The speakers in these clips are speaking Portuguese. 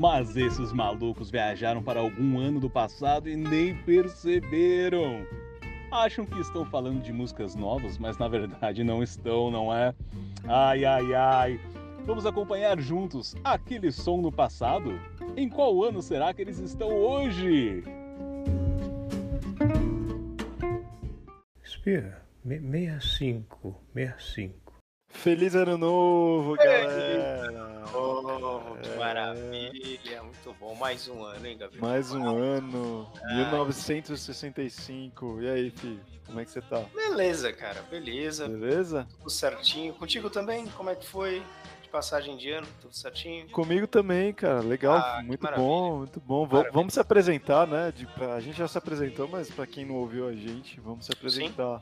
Mas esses malucos viajaram para algum ano do passado e nem perceberam. Acham que estão falando de músicas novas, mas na verdade não estão, não é? Ai, ai, ai. Vamos acompanhar juntos aquele som no passado? Em qual ano será que eles estão hoje? Espera, 65, 65. Feliz ano novo, galera! Oh, que maravilha, muito bom. Mais um ano, hein, Gabriel? Mais um ano, 1965. E aí, filho, como é que você tá? Beleza, cara, beleza. Beleza? Tudo certinho. Contigo também? Como é que foi? De passagem de ano, tudo certinho? Comigo também, cara. Legal, Ah, muito bom, muito bom. Maravilha. Vamos se apresentar, né? De, pra- a gente já se apresentou, mas pra quem não ouviu a gente, vamos se apresentar.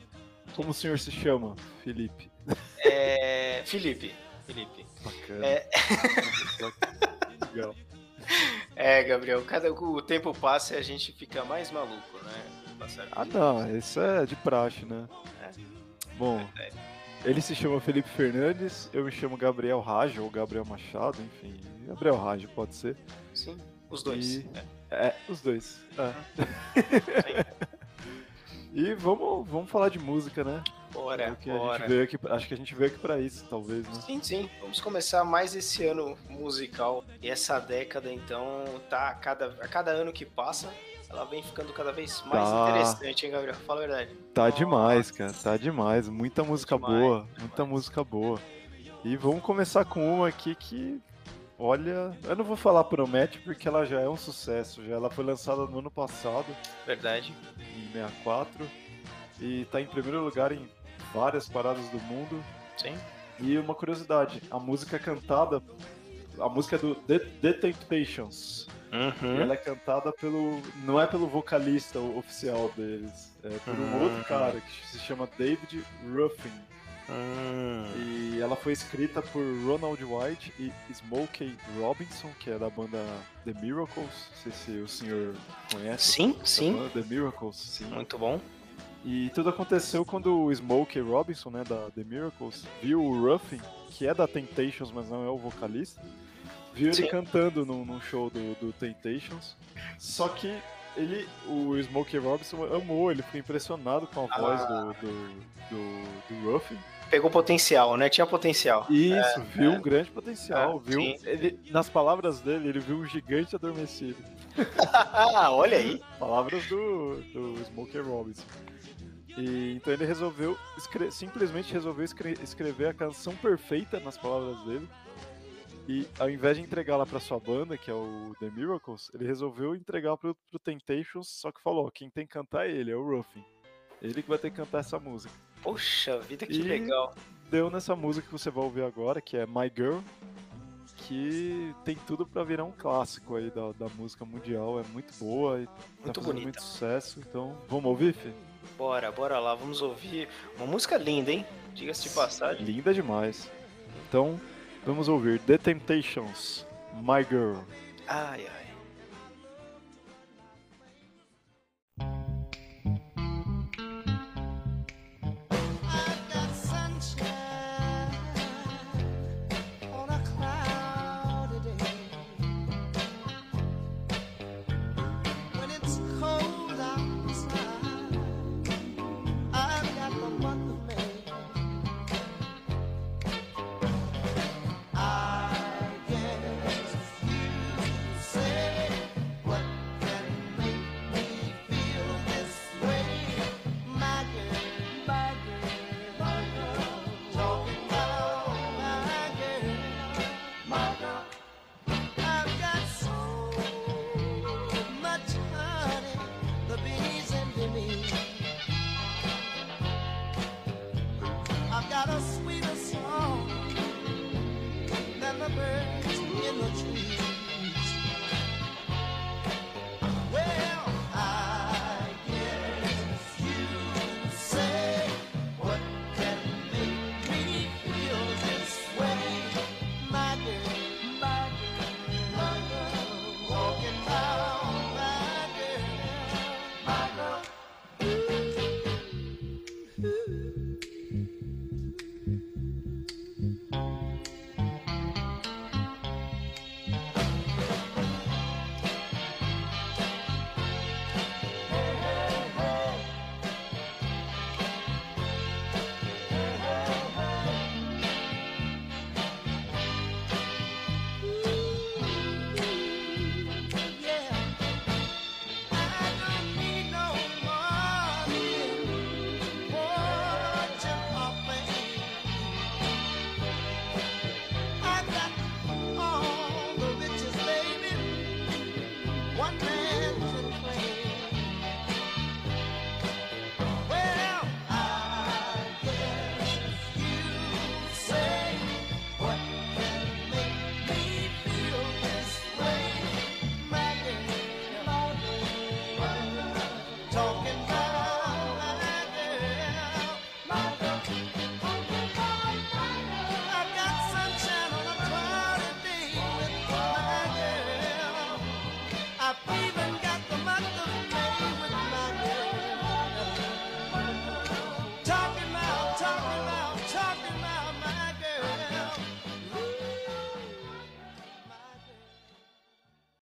Como o senhor se chama? Felipe. É. Felipe. Felipe. Bacana. É. Legal. É, Gabriel, cada o tempo passa e a gente fica mais maluco, né? Ah, não, isso é de praxe, né? É. Bom, É. ele se chama Felipe Fernandes, eu me chamo Gabriel Rajo, ou Gabriel Machado, enfim. Gabriel Rajo pode ser. Sim, os dois. E- É. É, os dois. É. e vamos, vamos falar de música, né? Bora, que a bora. aqui, acho que a gente veio aqui pra isso, talvez, né? Sim, sim. Vamos começar mais esse ano musical. E essa década, então, tá a cada, a cada ano que passa, ela vem ficando cada vez mais Tá. interessante, hein, Gabriel? Fala a verdade. Tá Nossa. demais, cara, tá demais. Muita música demais, boa, demais. muita música boa. E vamos começar com uma aqui que, olha, eu não vou falar promete porque ela já é um sucesso. Já ela foi lançada no ano passado, Verdade. em 64, e tá em primeiro lugar em várias paradas do mundo. Sim. E uma curiosidade, a música é cantada, a música é do The, The Temptations. E Uhum. ela é cantada pelo. Não é pelo vocalista oficial deles, é por um Hum. outro cara que se chama David Ruffin. Hum. E ela foi escrita por Ronald White e Smokey Robinson, que é da banda The Miracles. Não sei se o senhor conhece. Sim, sim. banda, The Miracles, sim. Muito bom. E tudo aconteceu quando o Smokey Robinson, né, da The Miracles, viu o Ruffin, que é da Temptations, mas não é o vocalista, viu Sim. ele cantando num, num show do, do Temptations. Só que ele, o Smokey Robinson amou, ele ficou impressionado com a Ah. voz do, do, do, do Ruffin. Pegou potencial, né? Tinha potencial. Isso, viu é. um grande potencial, É, viu? Ele, nas palavras dele, ele viu um gigante adormecido. Olha aí. Palavras do, do Smokey Robinson. E, então ele resolveu, simplesmente resolveu escre- escrever a canção perfeita nas palavras dele. E ao invés de entregá-la para sua banda, que é o The Miracles, ele resolveu entregar pro, pro Temptations, só que falou, quem tem que cantar é ele, é o Ruffin. Ele que vai ter que cantar essa música. Poxa vida, que E- legal. Deu nessa música que você vai ouvir agora, que é My Girl, que tem tudo para virar um clássico aí da, da música mundial, é muito boa e tá Muito fazendo bonita. muito sucesso, então vamos ouvir, Fê? Bora, bora lá, vamos ouvir uma música linda, hein? Diga-se de passagem. Linda demais. Então, vamos ouvir The Temptations, My Girl. Ai, ai.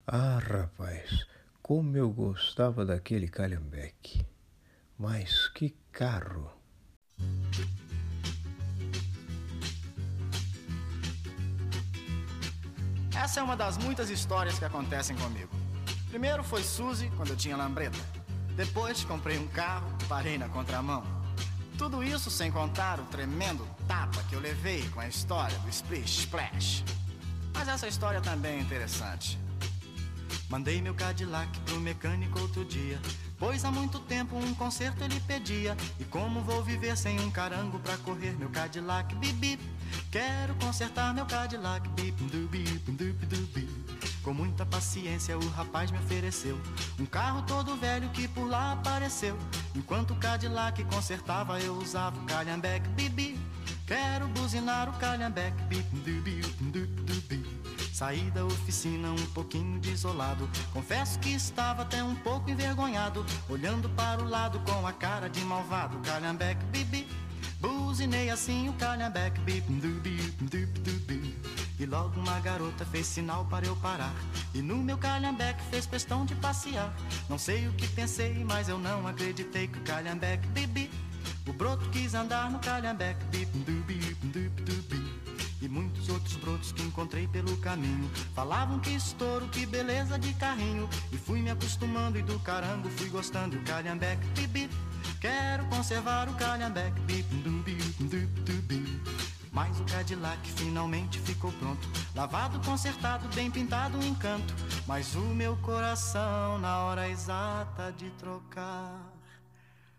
Ah, rapaz, como eu gostava daquele Calhambeque. Mas que carro! Essa é uma das muitas histórias que acontecem comigo. Primeiro foi Suzy, quando eu tinha lambreta. Depois comprei um carro, parei na contramão. Tudo isso sem contar o tremendo tapa que eu levei com a história do Splish Splash. Mas essa história também é interessante. Mandei meu Cadillac pro mecânico outro dia. Pois há muito tempo um conserto ele pedia. E como vou viver sem um carango pra correr meu Cadillac? Bip, bip. Quero consertar meu Cadillac. Bip, bip, dup, du, bip. Com muita paciência o rapaz me ofereceu um carro todo velho que por lá apareceu. Enquanto o Cadillac consertava eu usava o Calhambeck. Bip. Quero buzinar o Calhambeck. Bip, bip, dup, du, bip. Saí da oficina um pouquinho desolado. Confesso que estava até um pouco envergonhado. Olhando para o lado com a cara de malvado. Calhambeck, bibi. Buzinei assim o calhambeck, bip, dubi, dup, dubi. E logo uma garota fez sinal para eu parar. E no meu calhambeck fez questão de passear. Não sei o que pensei, mas eu não acreditei que o calhambeck, bibi. O broto quis andar no calhambeck, bip, dubi, dubi. Encontrei pelo caminho. Falavam que estouro, que beleza de carrinho. E fui me acostumando e do carango fui gostando. O calhambeque, bibi Quero conservar o calhambeque, dubi mas o Cadillac finalmente ficou pronto. Lavado, consertado, bem pintado, um encanto Mas o meu coração na hora exata de trocar.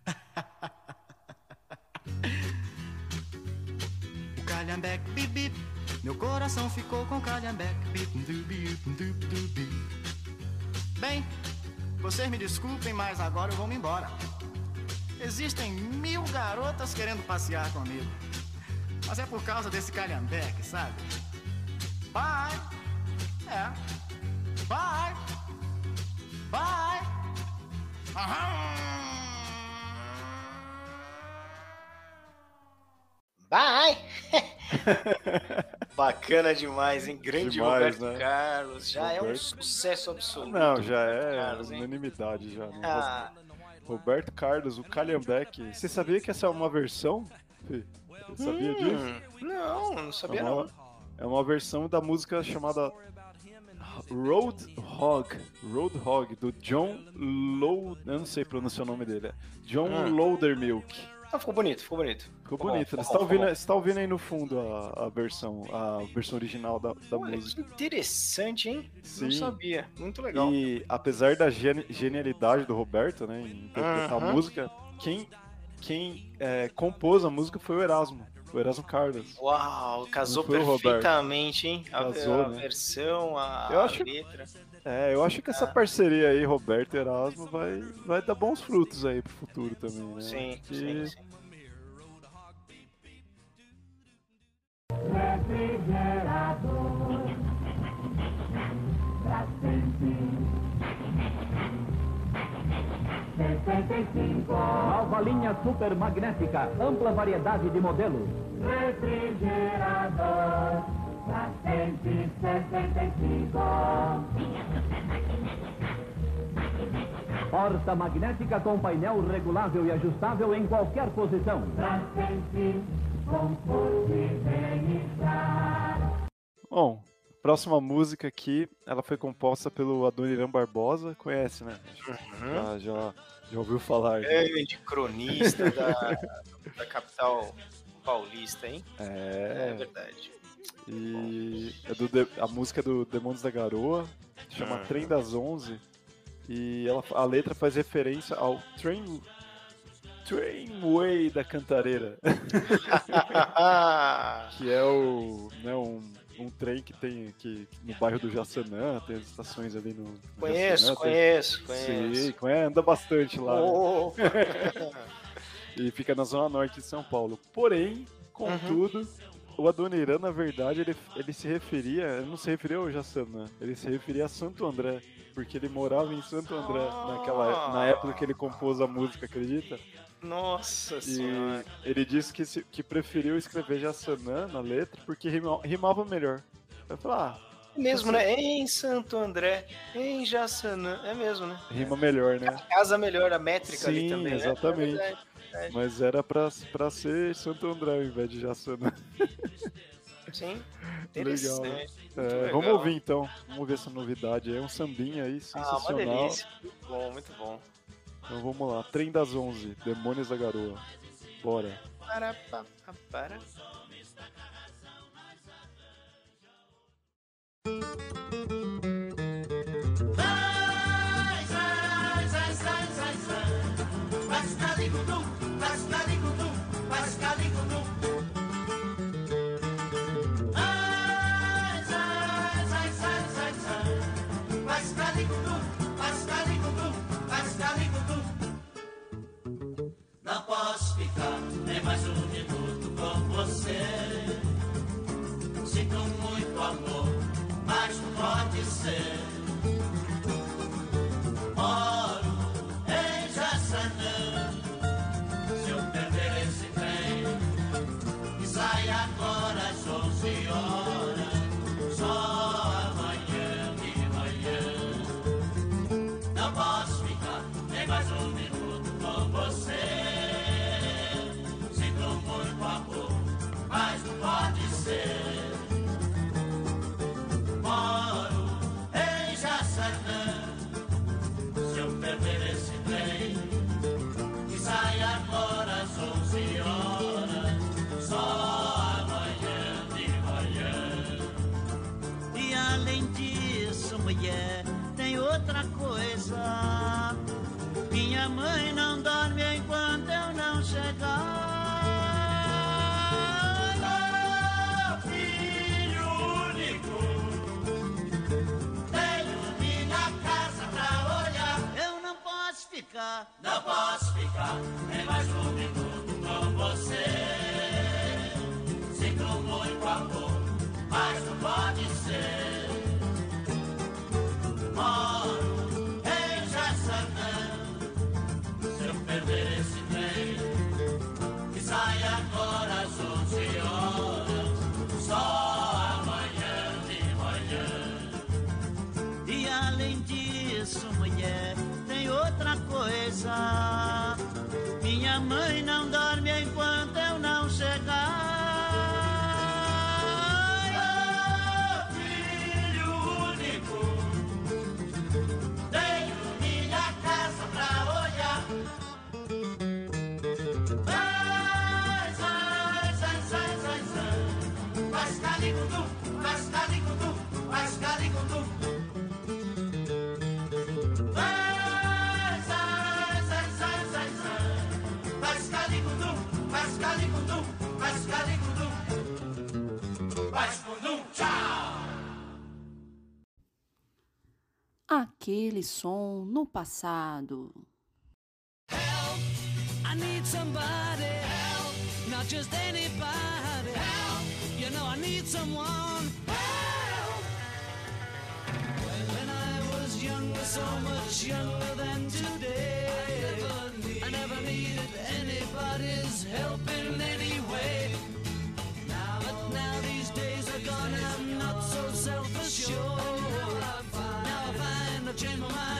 O calhambeque, bip. Meu coração ficou com calhambeque. Bem, vocês me desculpem, mas agora eu vou me embora. Existem mil garotas querendo passear comigo. Mas é por causa desse calhambeque, sabe? Bye! É. Bye! Bye! Aham! Bye! Bacana demais, hein? Grande Demais, Roberto né? Carlos. Já é um Roberto. sucesso absoluto. Não, já Roberto é Carlos, unanimidade já. né? Ah, Roberto Carlos, o Calhambeck. Você sabia que essa é uma versão? Fih? Você sabia disso? hum, não, não sabia é, não. uma, é uma versão da música chamada Roadhog. Roadhog, do John Low... Eu não sei pronunciar o nome dele. É John Hum. Loudermilk. Ah, ficou bonito, ficou bonito. Ficou bonito. bom, Você tá bom, ouvindo, você tá ouvindo aí no fundo a, a versão, a versão original da, da Olha, que música. interessante, hein? Não Sim. sabia. Muito legal. E apesar da geni- genialidade do Roberto, né, em interpretar a Aham. música, quem, quem é, compôs a música foi o Erasmo, o Erasmo Carlos. Uau, casou Não perfeitamente, hein? A, Casou, a né? versão, a, Eu a acho- letra. É, eu acho que essa parceria aí, Roberto e Erasmo, vai, vai dar bons frutos aí pro futuro também, né? Sim, Que- sim, sim. Nova linha super magnética, ampla variedade de modelos. Refrigerador da 165. Porta magnética com painel regulável e ajustável em qualquer posição. Bom, próxima música aqui, ela foi composta pelo Adoniran Barbosa, conhece, né? Já, já, já ouviu falar. já. Grande cronista da, da capital paulista, hein? É, É, verdade. E é do a música é do Demônios da Garoa, chama Aham. Trem das Onze, e ela, a letra faz referência ao Train, Trainway da Cantareira, que é o, né, um, um trem que tem aqui no bairro do Jaçanã, tem as estações ali no, conheço, Jaçanã, tem- conheço, conheço. Sim, anda bastante lá. né? Oh, E fica na zona norte de São Paulo. Porém, contudo, o Adoniran, na verdade, ele, ele se referia, ele não se referia ao Jaçanã, ele se referia a Santo André, porque ele morava em Santo André naquela, na época que ele compôs a música, acredita? Nossa E senhora. ele disse que, se- que preferiu escrever Jassanã na letra porque rima- rimava melhor. Eu falei, ah, Mesmo, né? Em Santo André, em Jaçanã. É mesmo, né? rima melhor, né? Casa melhor, a métrica ali Sim, também. né? exatamente. É verdade. Mas era pra, pra ser Santo André ao invés de Jassanã. Sim. Legal. Interessante. É, vamos ouvir então. Vamos ver essa novidade. É um sambinha aí, Ah, uma sensacional. delícia. Muito bom, muito bom. então vamos lá. Trem das 11, Demônios da Garoa. Bora. Para, pa, pa, para. Não mais um minuto com você. Sinto muito amor, mas não pode ser. Nem mais um com você. Sinto muito amor, mas não pode ser. Help. When I was younger, so much younger than today, I never, needed anybody's help in any change my mind.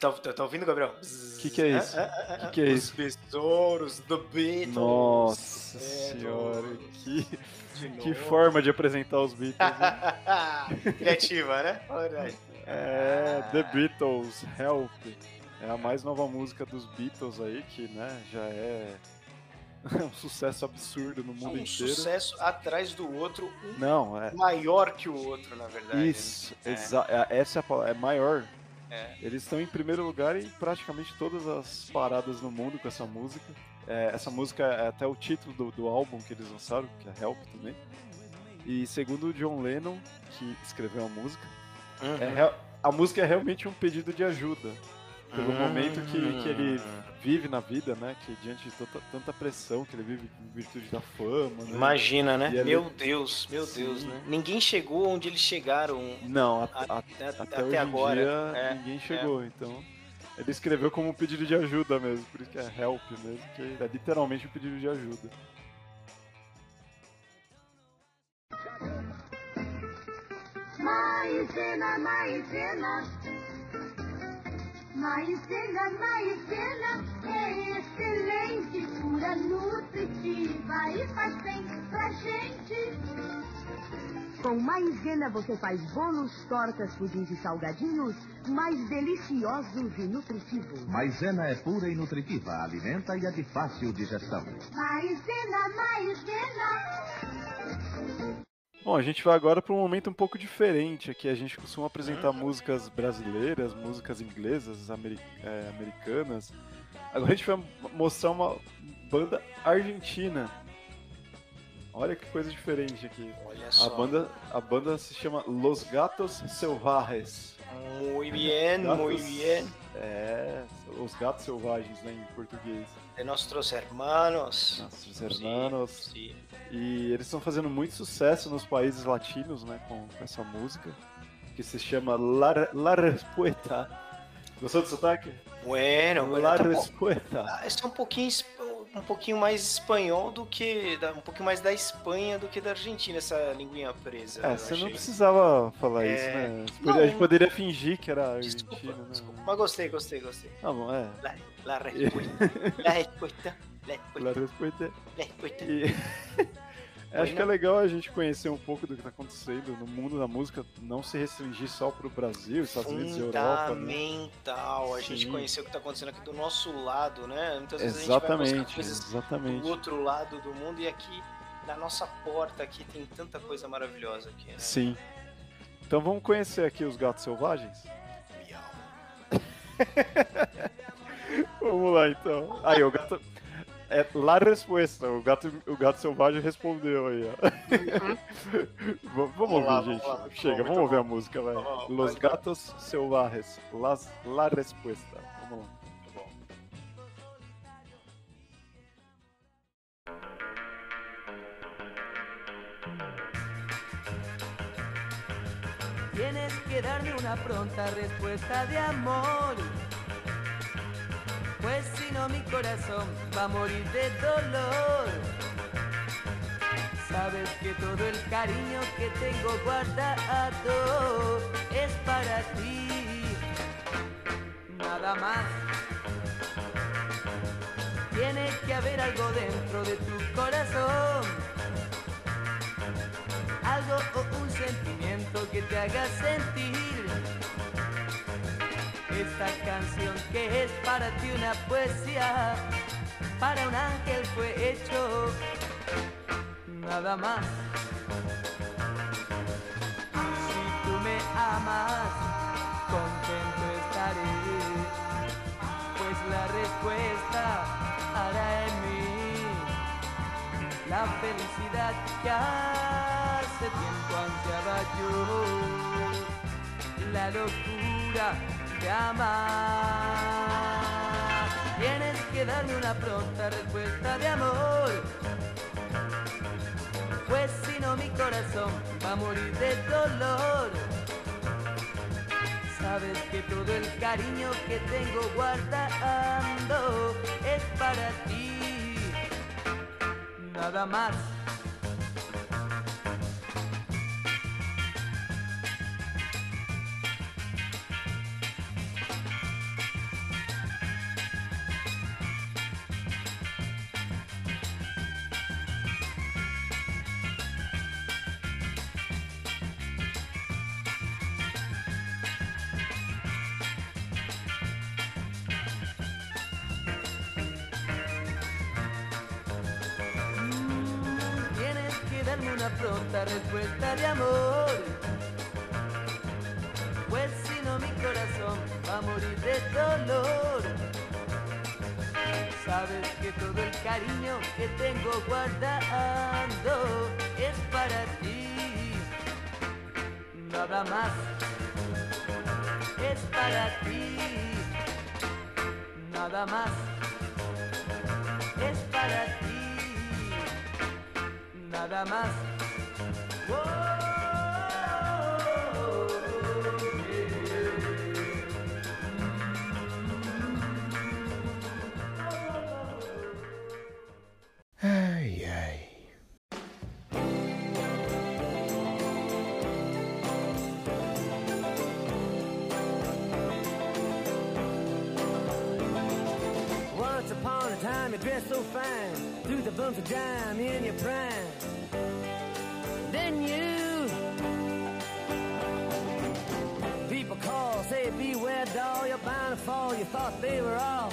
Tá, tá, tá ouvindo, Gabriel? O que, que é isso? O que, que é Os isso? besouros do Beatles. Nossa Beatles. senhora, que, que forma de apresentar os Beatles. hein? Criativa, né? É, The Beatles, Help. É a mais nova música dos Beatles aí, que né, já é um sucesso absurdo no mundo Um inteiro. sucesso atrás do outro, um Não, é. maior que o outro, na verdade. Isso, É. é- essa é a palavra, é maior. É. Eles estão em primeiro lugar em praticamente todas as paradas no mundo com essa música. É, essa música é até o título do, do álbum que eles lançaram, que é Help também. E segundo o John Lennon, que escreveu a música, Uhum. é a música é realmente um pedido de ajuda. Pelo momento que, que ele vive na vida, né? Que diante de tanta, tanta pressão que ele vive em virtude da fama. Né? Imagina, né? E ali- Meu Deus, meu Deus, Sim. né? Ninguém chegou onde eles chegaram Não, a- a- a- até, até, até hoje agora. em dia É, ninguém chegou, então. Ele escreveu como um pedido de ajuda mesmo, por isso que é help mesmo, que é literalmente um pedido de ajuda. Maizena, maizena. Maizena, maizena é excelente, pura, nutritiva e faz bem pra gente. Com maizena você faz bolos, tortas, pudins e salgadinhos mais deliciosos e nutritivos. Maisena é pura e nutritiva, alimenta e é de fácil digestão. Maizena, maizena. Bom, a gente vai agora para um momento um pouco diferente aqui. A gente costuma apresentar músicas brasileiras, músicas inglesas, ameri- é, americanas. Agora a gente vai mostrar uma banda argentina. Olha que coisa diferente aqui. Olha A só. banda, a banda se chama Los Gatos Selvajes. Muy bien, Gatos- muy bien. É, os gatos selvagens, né, em português. De nossos hermanos. Nossos hermanos. Sim, sim. E eles estão fazendo muito sucesso nos países latinos, né, com, com essa música, que se chama La, La Respuesta. Gostou do sotaque? Bueno, La tá. Respuesta. Ah, Esse é um pouquinho, um pouquinho mais espanhol do que. Um pouquinho mais da Espanha do que da Argentina, essa linguinha presa. É, você não precisava falar É, isso, né? Não, a gente poderia fingir que era Desculpa, argentino, né? desculpa. Mas gostei, gostei, gostei. Tá bom, é. La, la respuesta. la respuesta. La respuesta. Respuesta. La respuesta. E... Acho que é legal a gente conhecer um pouco do que está acontecendo no mundo da música, não se restringir só pro Brasil, Estados Unidos e Europa. Né? Fundamental a gente Sim. conhecer o que está acontecendo aqui do nosso lado, né? Muitas vezes a gente vai Exatamente, coisas exatamente. do outro lado do mundo e aqui na nossa porta aqui tem tanta coisa maravilhosa aqui, né? Sim. Então vamos conhecer aqui os gatos selvagens? vamos lá então. Aí, o gato. É la resposta. O gato, o gato selvagem respondeu aí, ó. V- vamos Vamos ouvir, lá, gente. vamos lá. Chega, vamos ouvir bom. a música, vai. Vamos, Los vai. gatos selvagens. Las, la respuesta. Vamos lá. Tienes que darme una pronta respuesta de amor. Pues si no mi corazón va a morir de dolor. Sabes que todo el cariño que tengo guardado es para ti. Nada más. Tiene que haber algo dentro de tu corazón algo o un sentimiento que te haga sentir. Esta canción que es para ti una poesía, para un ángel fue hecho, nada más. Si tú me amas, contento estaré, pues la respuesta hará en mí la felicidad que hace tiempo ansiaba yo. la locura de amar. Tienes que darme una pronta respuesta de amor. Pues si no mi corazón va a morir de dolor. Sabes que todo el cariño que tengo guardando es para ti. Nada más. Darme una pronta respuesta de amor. Pues si no mi corazón va a morir de dolor. Sabes que todo el cariño que tengo guardando es para ti. Nada más. Es para ti. Nada más. Nada más. Ai, ai. Once upon a time, you dressed so fine, threw the bumps of dime in your prime. Fall. You thought they were all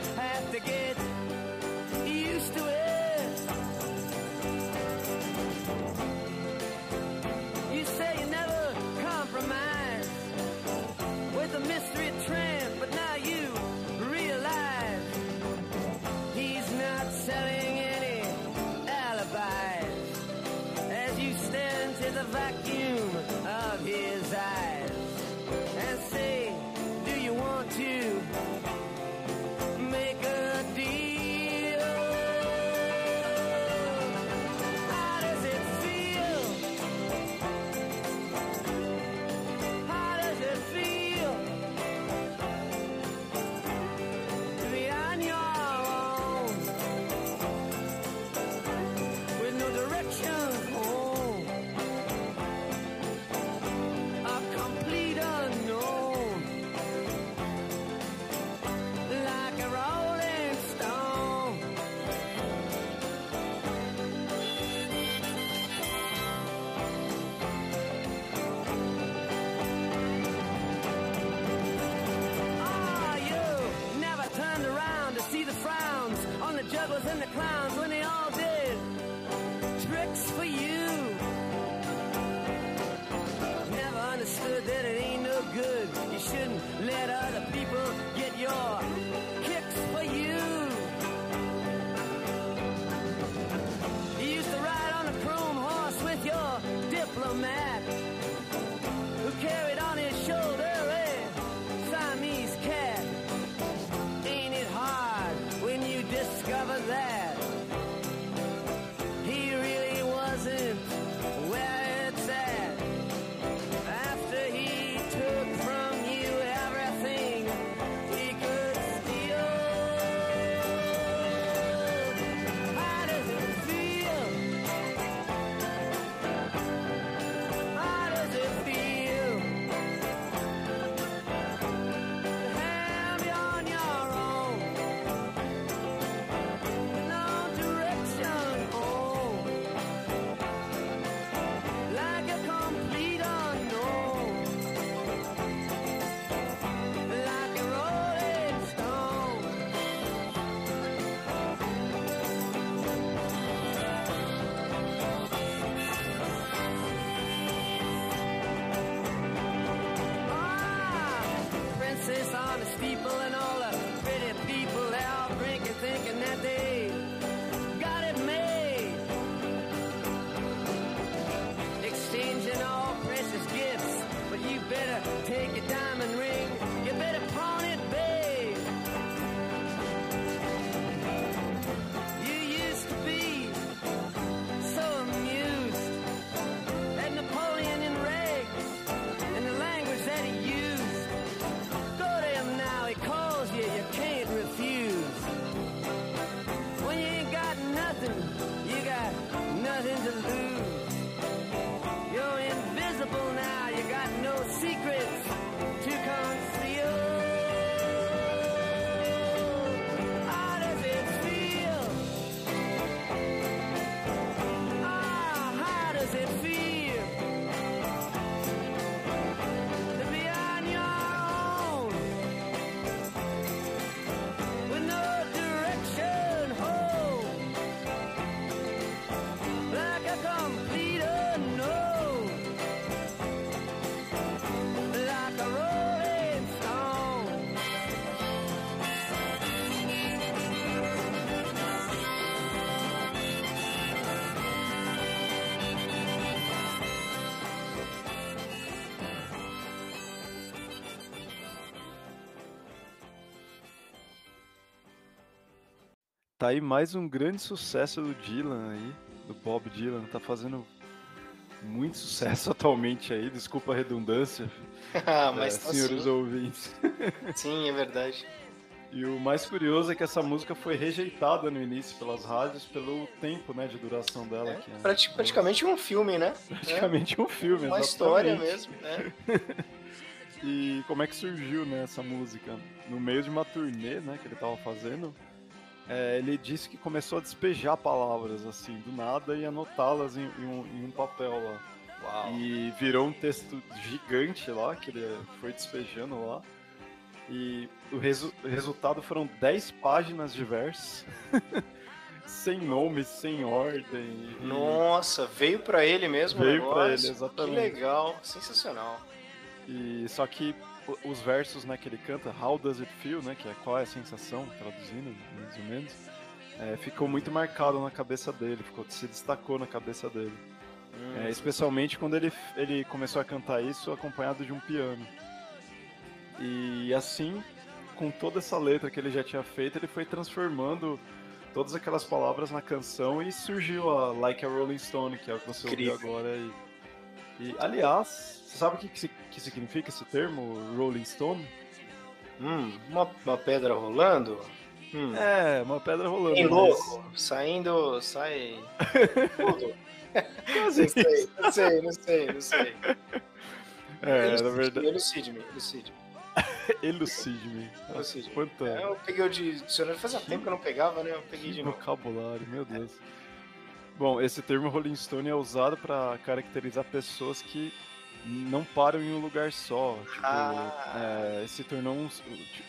tá aí mais um grande sucesso do Dylan aí, do Bob Dylan, tá fazendo muito sucesso atualmente aí, desculpa a redundância, Ah, mas é, tá senhores sim. ouvintes. Sim, é verdade. E o mais curioso é que essa música foi rejeitada no início pelas rádios pelo tempo, né, de duração dela. que é- Prati- praticamente um filme, né? Praticamente um filme, Uma exatamente. história mesmo, né? E como é que surgiu, né, essa música? No meio de uma turnê, né, que ele tava fazendo, é, ele disse que começou a despejar palavras, assim, do nada e anotá-las em, em um, em um papel lá. Uau. E virou um texto gigante lá, que ele foi despejando lá. E o resu- resultado foram 10 páginas de versos. sem nome, sem ordem. e- Nossa, veio pra ele mesmo o Veio pra negócio? ele, exatamente. Que legal, sensacional. E só que o- os versos né, que ele canta, How Does It Feel, né, que é qual é a sensação, traduzindo mais ou menos, é, ficou muito marcado na cabeça dele, ficou, se destacou na cabeça dele. Hum. É, especialmente quando ele, ele começou a cantar isso acompanhado de um piano. E assim, com toda essa letra que ele já tinha feito, ele foi transformando todas aquelas palavras na canção e surgiu a Like a Rolling Stone, que é o que você ouviu agora aí. E, aliás, você sabe o que, que, si- que significa esse termo, Rolling Stone? Hum, uma, uma pedra rolando? Hum. É, uma pedra rolando. Bem mas- louco, saindo, sai tudo. Não sei, não sei, não sei, não sei. É, na Elucide-me, verdade. Elucide-me, elucide-me. Elucide-me. Elucide-me. Quanta É, Eu peguei o de dicionário, fazia tempo que eu não pegava, né? Eu peguei de Que novo. vocabulário, meu Deus. Bom, esse termo Rolling Stone é usado para caracterizar pessoas que não param em um lugar só. Tipo, Ah. é, se, tornou um,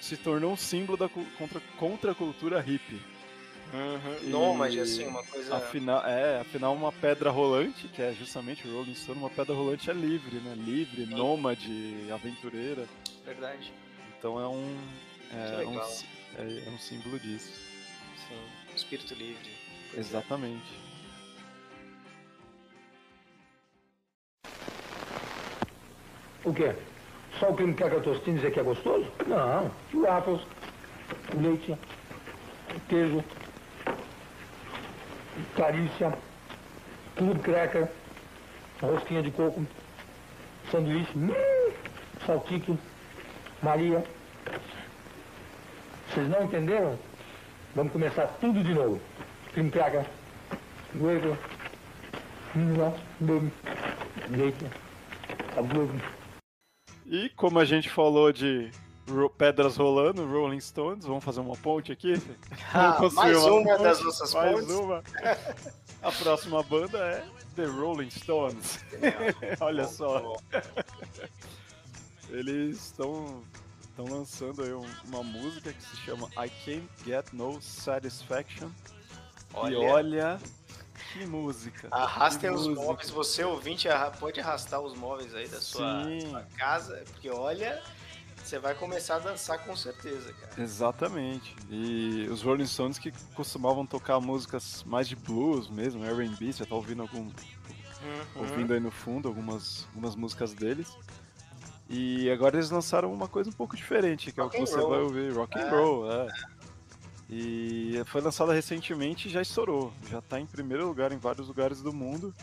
se tornou um símbolo da contra, contracultura hippie. Uhum. Nômade, assim, uma coisa. Afinal, é, afinal, uma pedra rolante, que é justamente o Rolling Stone, uma pedra rolante é livre, né? Livre, nômade, aventureira. Verdade. Então é um. É, Que um, é, é um símbolo disso. Sim, espírito livre. Exatamente. O quê? Só o creme cracker tostinho dizer que é gostoso? Não. Waffles, leite, queijo, carícia, clube cracker, rosquinha de coco, sanduíche, hum, saltique, Maria. Vocês não entenderam? Vamos começar tudo de novo. Creme cracker, bum, leite, sabor. E como a gente falou de ro- pedras rolando, Rolling Stones, vamos fazer uma ponte aqui? Ah, mais uma ponte? das nossas mais pontes. uma. A próxima banda é The Rolling Stones. Olha só. Eles estão estão lançando aí um- uma música que se chama I Can't Get No Satisfaction. E Olha. Que música. Arrastem que os música. móveis, você ouvinte pode arrastar os móveis aí da sua, sua casa, porque olha, você vai começar a dançar com certeza, cara. Exatamente. E os Rolling Stones que costumavam tocar músicas mais de blues mesmo, R&B, você tá ouvindo algum ouvindo aí no fundo algumas, algumas músicas deles. E agora eles lançaram uma coisa um pouco diferente, que é o Rock que você roll. vai ouvir, rock and É. roll, é. E foi lançada recentemente e já estourou. Já tá em primeiro lugar em vários lugares do mundo.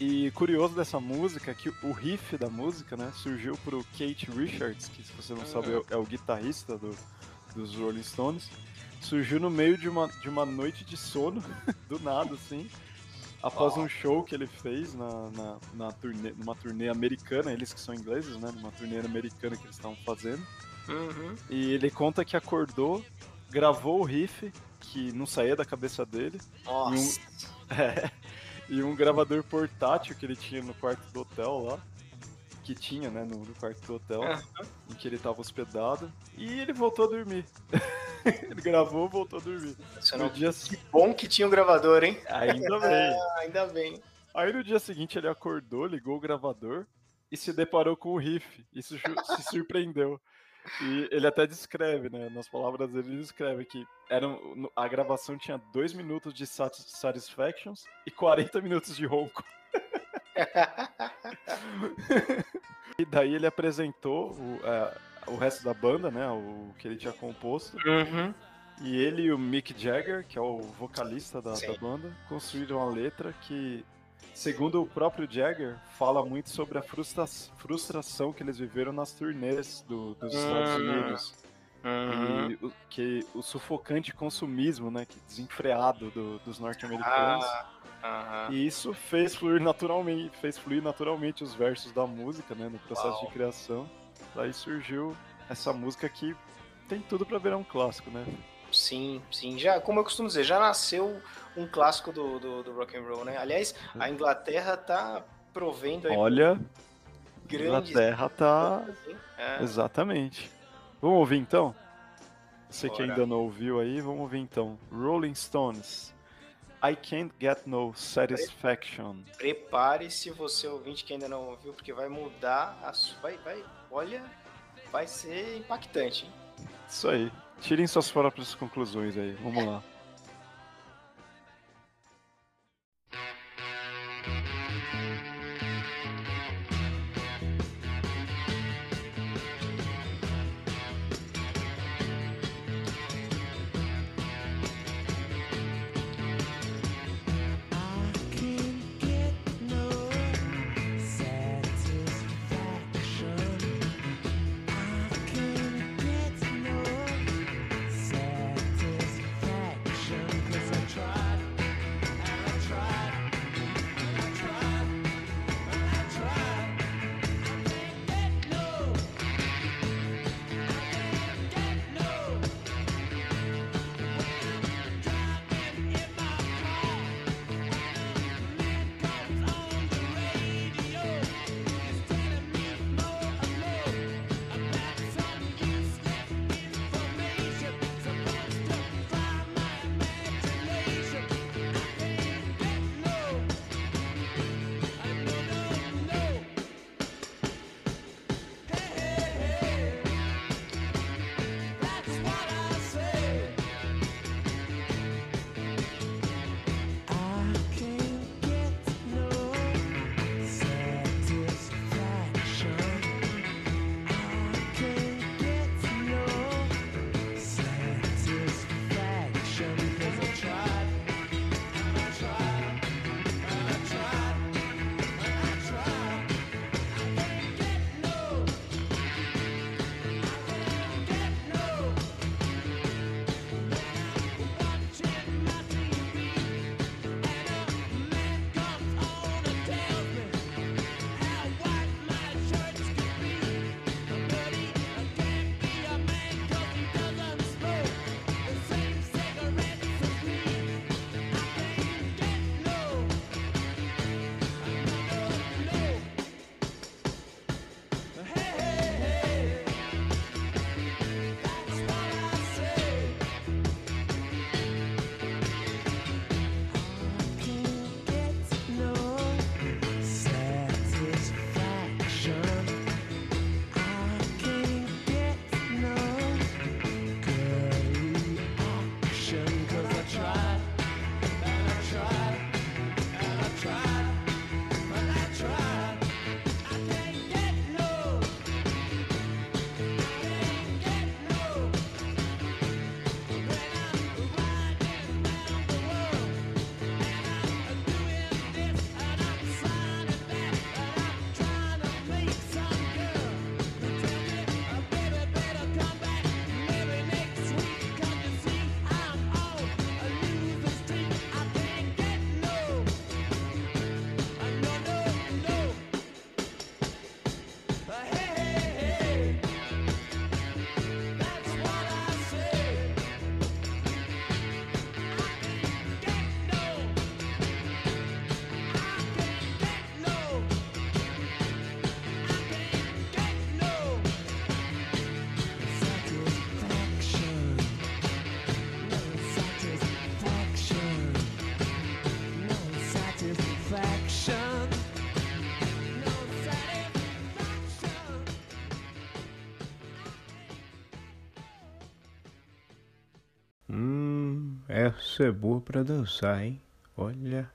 E curioso dessa música é que o riff da música, né, surgiu pro Kate Richards, que se você não sabe é o- é o guitarrista do, dos Rolling Stones. Surgiu no meio de uma, de uma noite de sono, do nada, assim. Após um show que ele fez na, na, na turnê, numa turnê americana, eles que são ingleses, né? Numa turnê americana que eles estavam fazendo. Uhum. E ele conta que acordou, gravou o riff, que não saía da cabeça dele. Nossa. E um, é, e um gravador portátil que ele tinha no quarto do hotel lá. Que tinha, né, no, no quarto do hotel, em que ele estava hospedado. E ele voltou a dormir. ele gravou e voltou a dormir. No dia Que bom que tinha um gravador, hein? Ainda bem. Ah, ainda bem. Aí no dia seguinte ele acordou, ligou o gravador e se deparou com o riff. E se, se surpreendeu. E ele até descreve, né? Nas palavras dele, ele descreve que era a gravação tinha 2 minutos de satis- satisfactions e 40 minutos de ronco. e daí ele apresentou o, é, o resto da banda, né? O que ele tinha composto. Uhum. E ele e o Mick Jagger, que é o vocalista da, da banda, construíram a letra que, segundo o próprio Jagger, fala muito sobre a frustra- frustração que eles viveram nas turnês do- dos Estados Uhum. Unidos. Uhum. E o, que o sufocante consumismo, né, que desenfreado do- dos norte-americanos. Aham. E isso fez fluir naturalmente, fez fluir naturalmente os versos da música, né, no processo Uau. de criação. Daí surgiu essa música que tem tudo pra virar um clássico, né? Sim, sim. Já, como eu costumo dizer, já nasceu um clássico do, do, do rock and roll, né? Aliás, a Inglaterra tá provendo aí Olha, grandes Inglaterra tá É. exatamente. Vamos ouvir então? Você que Bora. ainda não ouviu aí, vamos ouvir então. Rolling Stones. I can't get no satisfaction. Prepare-se você ouvinte que ainda não ouviu, porque vai mudar a vai, vai, olha, vai ser impactante, hein? Isso aí. Tirem suas próprias conclusões aí. Vamos lá. Essa é boa pra dançar, hein? Olha.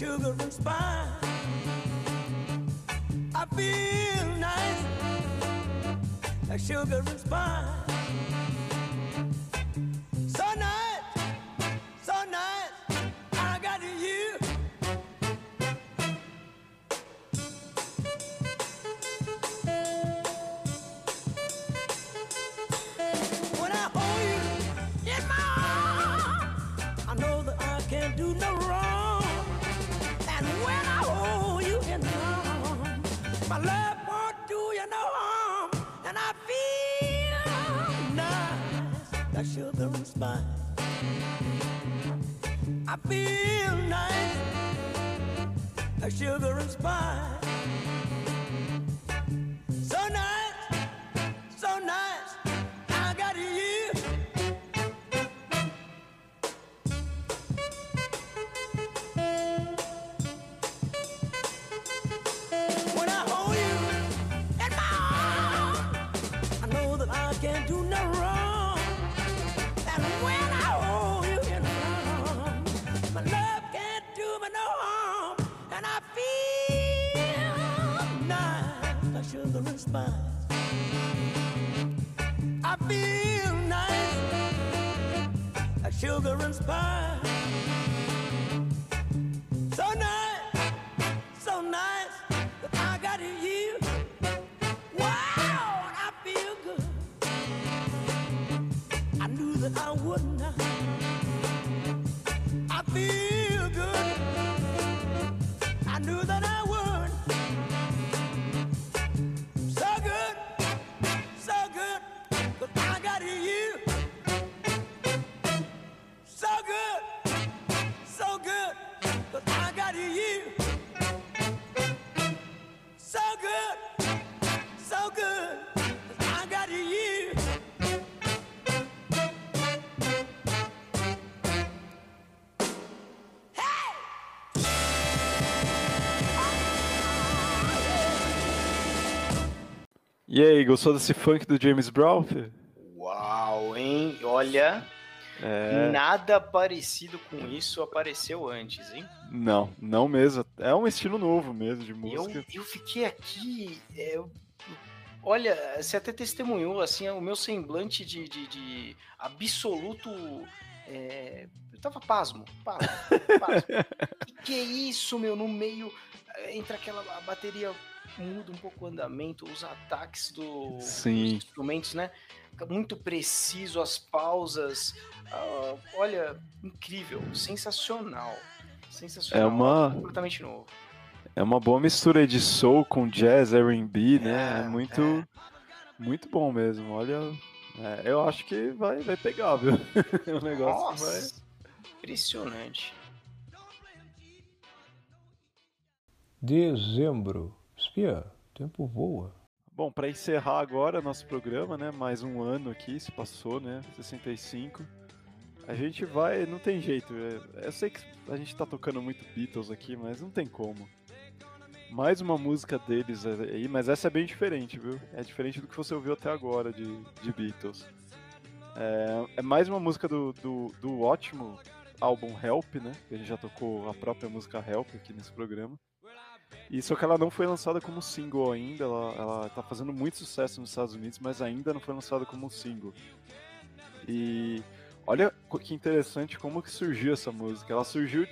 Sugar and spice. Feel nice, a sugar and spice. Spice. I feel nice, like sugar and spice. So nice, so nice, I got you. When I hold you in my arms, I know that I can't do no wrong. Nice, like sugar and spice. I feel nice, like sugar and spice. Aí, gostou desse funk do James Brown? Fê? Uau, hein? Olha, É. nada parecido com isso apareceu antes, hein? Não, não mesmo. É um estilo novo mesmo de Eu, música. eu fiquei aqui. é, eu- olha, você até testemunhou assim o meu semblante de, de- de absoluto. é, eu tava pasmo, pasmo, pasmo. que, que é isso, meu? No meio é, entra aquela bateria muda um pouco o andamento, os ataques do, Sim. dos instrumentos, né? Fica Muito preciso, as pausas. ah, olha, incrível, sensacional. Sensacional. É uma- completamente novo. É uma boa mistura de soul com jazz, R&B, né? É, É, muito, muito bom mesmo. Olha, é, eu acho que vai, vai pegar, viu? o negócio vai. Nossa, impressionante. Dezembro. Espia, o tempo voa. Bom, para encerrar agora nosso programa, né? Mais um ano aqui se passou, né? 65. A gente vai, não tem jeito. é- Eu sei que a gente tá tocando muito Beatles aqui, mas não tem como. Mais uma música deles aí, mas essa é bem diferente, viu? É diferente do que você ouviu até agora de, de Beatles. É, é mais uma música do, do, do ótimo álbum Help, né? Que a gente já tocou a própria música Help aqui nesse programa. E só que ela não foi lançada como single ainda, ela, ela tá fazendo muito sucesso nos Estados Unidos, mas ainda não foi lançada como single. E olha que interessante como que surgiu essa música. Ela surgiu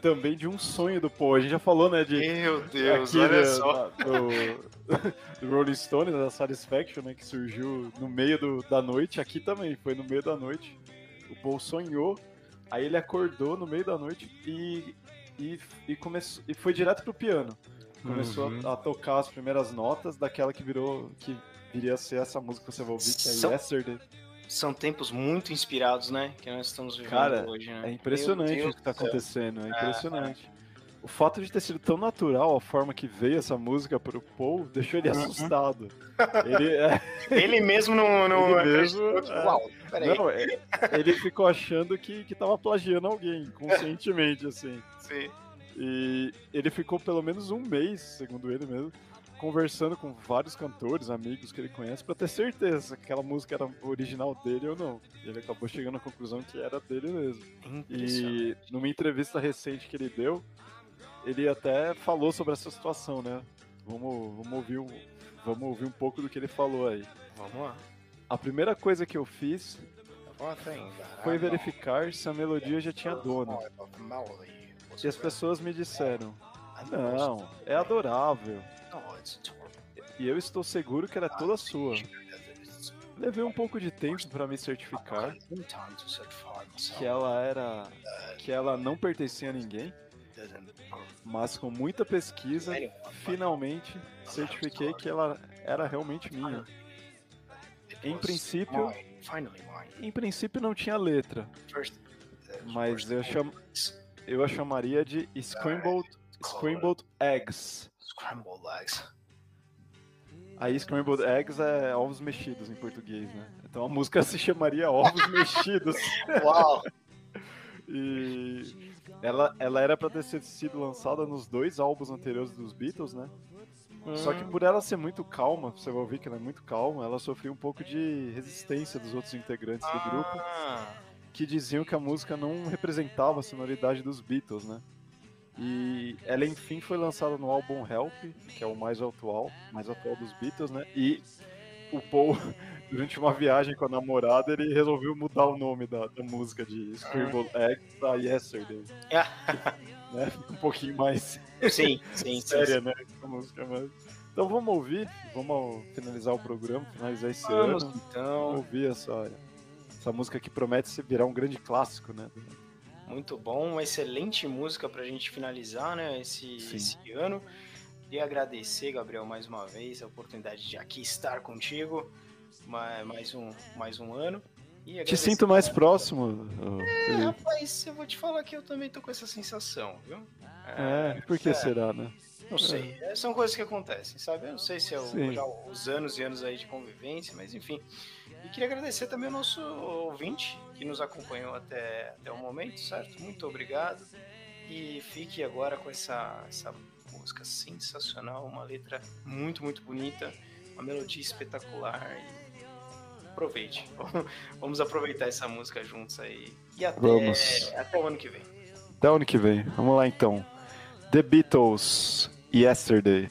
também de um sonho do Paul. A gente já falou, né, de Meu Deus, aquele, olha só. da- do, do Rolling Stones, da Satisfaction, né, que surgiu no meio do- da noite. Aqui também foi no meio da noite. O Paul sonhou, aí ele acordou no meio da noite e e, e começou e foi direto pro piano. Começou Uhum. a, a tocar as primeiras notas daquela que virou que viria a ser essa música que você vai ouvir, que é São- Yesterday. São tempos muito inspirados, né? Que nós estamos vivendo Cara, hoje, né? é impressionante o que tá acontecendo, é É, impressionante. O fato de ter sido tão natural a forma que veio essa música pro Paul deixou ele Uhum. assustado. Ele, é, Ele mesmo não. não ele mesmo, é, Uau, peraí. não, é, ele ficou achando que, que tava plagiando alguém, conscientemente, assim. Sim. E ele ficou pelo menos um mês, segundo ele mesmo, conversando com vários cantores, amigos que ele conhece, pra ter certeza se aquela música era original dele ou não. E ele acabou chegando à conclusão que era dele mesmo. E numa entrevista recente que ele deu, ele até falou sobre essa situação, né? Vamos, vamos, ouvir, um, vamos ouvir um pouco do que ele falou aí. Vamos lá. A primeira coisa que eu fiz One thing that foi verificar se a melodia já tinha dono. E as pessoas me disseram: Não, é adorável. Terrible. E eu estou seguro que era toda sua. Levei um pouco de tempo para me certificar que ela era. que ela não pertencia a ninguém, mas com muita pesquisa, finalmente certifiquei que ela era realmente minha. Em princípio, em princípio não tinha letra, First, mas eu, cham, eu a chamaria de Scrambled, scrambled Eggs. scrambled eggs. Aí Scrambled Eggs é ovos mexidos em português, né? Então a música se chamaria Ovos Mexidos. Uau! E ela, ela era pra ter sido lançada nos dois álbuns anteriores dos Beatles, né? Só que por ela ser muito calma, você vai ouvir que ela é muito calma, ela sofreu um pouco de resistência dos outros integrantes do grupo, Ah, que diziam que a música não representava a sonoridade dos Beatles, né? E ela enfim foi lançada no álbum Help, que é o mais atual, mais atual dos Beatles, né? E o Paul, durante uma viagem com a namorada, ele resolveu mudar o nome da, da música de Scribbled Eggs pra Yesterday. né? Um pouquinho mais Sim, sim, séria, sim. né? A música mais. Então vamos ouvir, vamos finalizar o programa, finalizar esse Vamos, ano. então. Vamos ouvir essa, essa música que promete se virar um grande clássico, né? Muito bom, uma excelente música pra gente finalizar, né, esse, esse ano. Queria agradecer, Gabriel, mais uma vez a oportunidade de aqui estar contigo, ma- mais um, mais um ano. Te sinto mais próximo. ô, É, Felipe. rapaz, eu vou te falar que eu também tô com essa sensação, viu? É, por que é. será, né? Não sei, é, são coisas que acontecem, sabe? Eu não sei se é o- já os anos e anos aí de convivência, mas enfim. E queria agradecer também ao nosso ouvinte que nos acompanhou até, até o momento, certo? Muito obrigado. E fique agora com essa, essa música sensacional, uma letra muito, muito bonita, uma melodia espetacular. E aproveite. Vamos aproveitar essa música juntos aí. E até, Vamos. até o ano que vem. Até o ano que vem. Vamos lá então. The Beatles, Yesterday.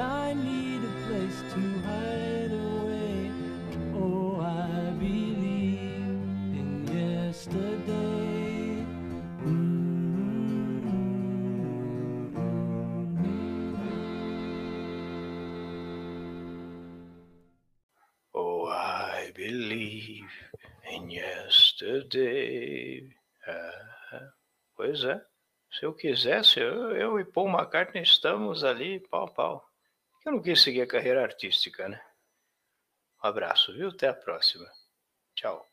I need a place to hide away. Oh, I believe in yesterday. Oh, I believe in yesterday. É, pois é. Se eu quisesse, eu, eu e Paul McCartney estamos ali pau pau. Não quis seguir a carreira artística, né? Um abraço, viu? Até a próxima. Tchau.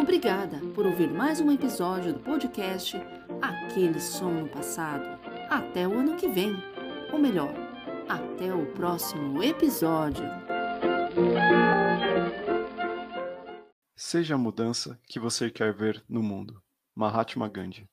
Obrigada por ouvir mais um episódio do podcast Aquele Som no Passado. Até o ano que vem. Ou melhor, até o próximo episódio. Seja a mudança que você quer ver no mundo. Mahatma Gandhi.